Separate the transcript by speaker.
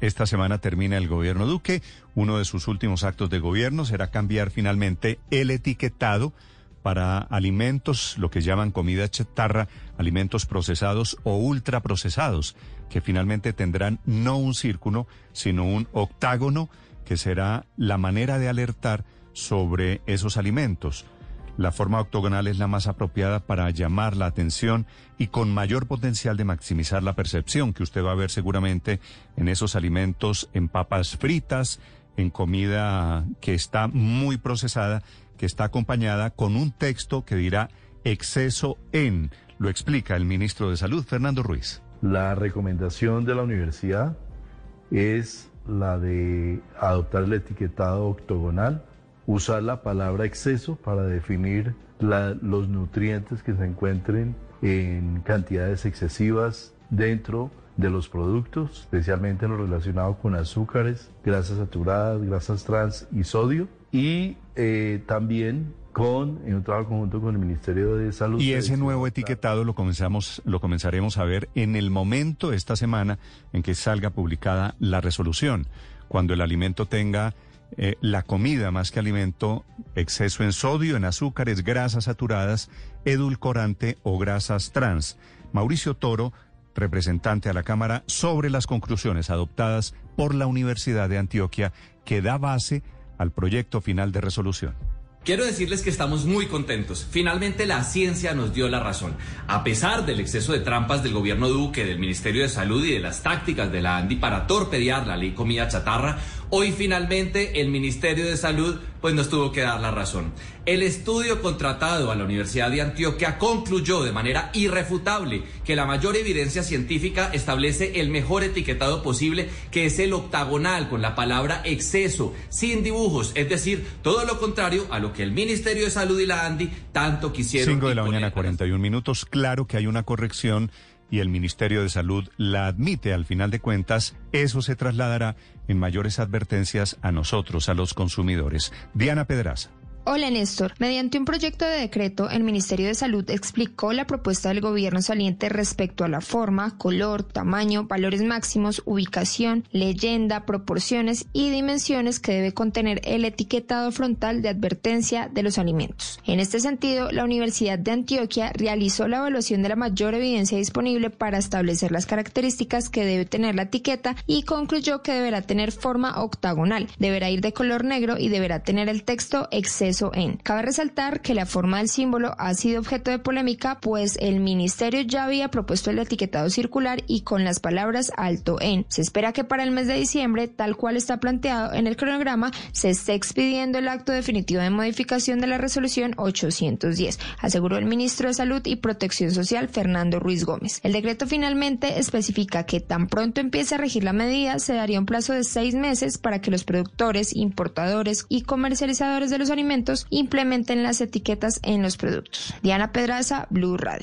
Speaker 1: Esta semana termina el gobierno Duque. Uno de sus últimos actos de gobierno será cambiar finalmente el etiquetado para alimentos, lo que llaman comida chatarra, alimentos procesados o ultraprocesados, que finalmente tendrán no un círculo, sino un octágono, que será la manera de alertar sobre esos alimentos. La forma octogonal es la más apropiada para llamar la atención y con mayor potencial de maximizar la percepción que usted va a ver seguramente en esos alimentos, en papas fritas, en comida que está muy procesada, que está acompañada con un texto que dirá exceso en. Lo explica el ministro de Salud, Fernando Ruiz.
Speaker 2: La recomendación de la universidad es la de adoptar el etiquetado octogonal usar la palabra exceso para definir los nutrientes que se encuentren en cantidades excesivas dentro de los productos, especialmente en lo relacionado con azúcares, grasas saturadas, grasas trans y sodio, y eh, también con en un trabajo conjunto con el Ministerio de Salud.
Speaker 1: Y ese nuevo etiquetado lo comenzamos, lo comenzaremos a ver en el momento esta semana en que salga publicada la resolución, cuando el alimento tenga eh, la comida más que alimento, exceso en sodio, en azúcares, grasas saturadas, edulcorante o grasas trans. Mauricio Toro, representante a la Cámara, sobre las conclusiones adoptadas por la Universidad de Antioquia que da base al proyecto final de resolución.
Speaker 3: Quiero decirles que estamos muy contentos. Finalmente la ciencia nos dio la razón. A pesar del exceso de trampas del gobierno Duque, del Ministerio de Salud y de las tácticas de la ANDI para torpedear la ley comida chatarra, hoy finalmente el Ministerio de Salud pues nos tuvo que dar la razón. El estudio contratado a la Universidad de Antioquia concluyó de manera irrefutable que la mayor evidencia científica establece el mejor etiquetado posible, que es el octagonal con la palabra exceso, sin dibujos, es decir, todo lo contrario a lo que el Ministerio de Salud y la ANDI tanto quisieron.
Speaker 1: 5 de la mañana, 41 minutos. Claro que hay una corrección y el Ministerio de Salud la admite al final de cuentas, eso se trasladará en mayores advertencias a nosotros, a los consumidores. Diana Pedraza.
Speaker 4: Hola Néstor. Mediante un proyecto de decreto, el Ministerio de Salud explicó la propuesta del gobierno saliente respecto a la forma, color, tamaño, valores máximos, ubicación, leyenda, proporciones y dimensiones que debe contener el etiquetado frontal de advertencia de los alimentos. En este sentido, la Universidad de Antioquia realizó la evaluación de la mayor evidencia disponible para establecer las características que debe tener la etiqueta y concluyó que deberá tener forma octagonal, deberá ir de color negro y deberá tener el texto exceso Cabe resaltar que la forma del símbolo ha sido objeto de polémica, pues el ministerio ya había propuesto el etiquetado circular y con las palabras alto en. Se espera que para el mes de diciembre, tal cual está planteado en el cronograma, se esté expidiendo el acto definitivo de modificación de la resolución 810, aseguró el ministro de Salud y Protección Social, Fernando Ruiz Gómez. El decreto finalmente especifica que tan pronto empiece a regir la medida, se daría un plazo de seis meses para que los productores, importadores y comercializadores de los implementen las etiquetas en los productos. Diana Pedraza, Blue Radio.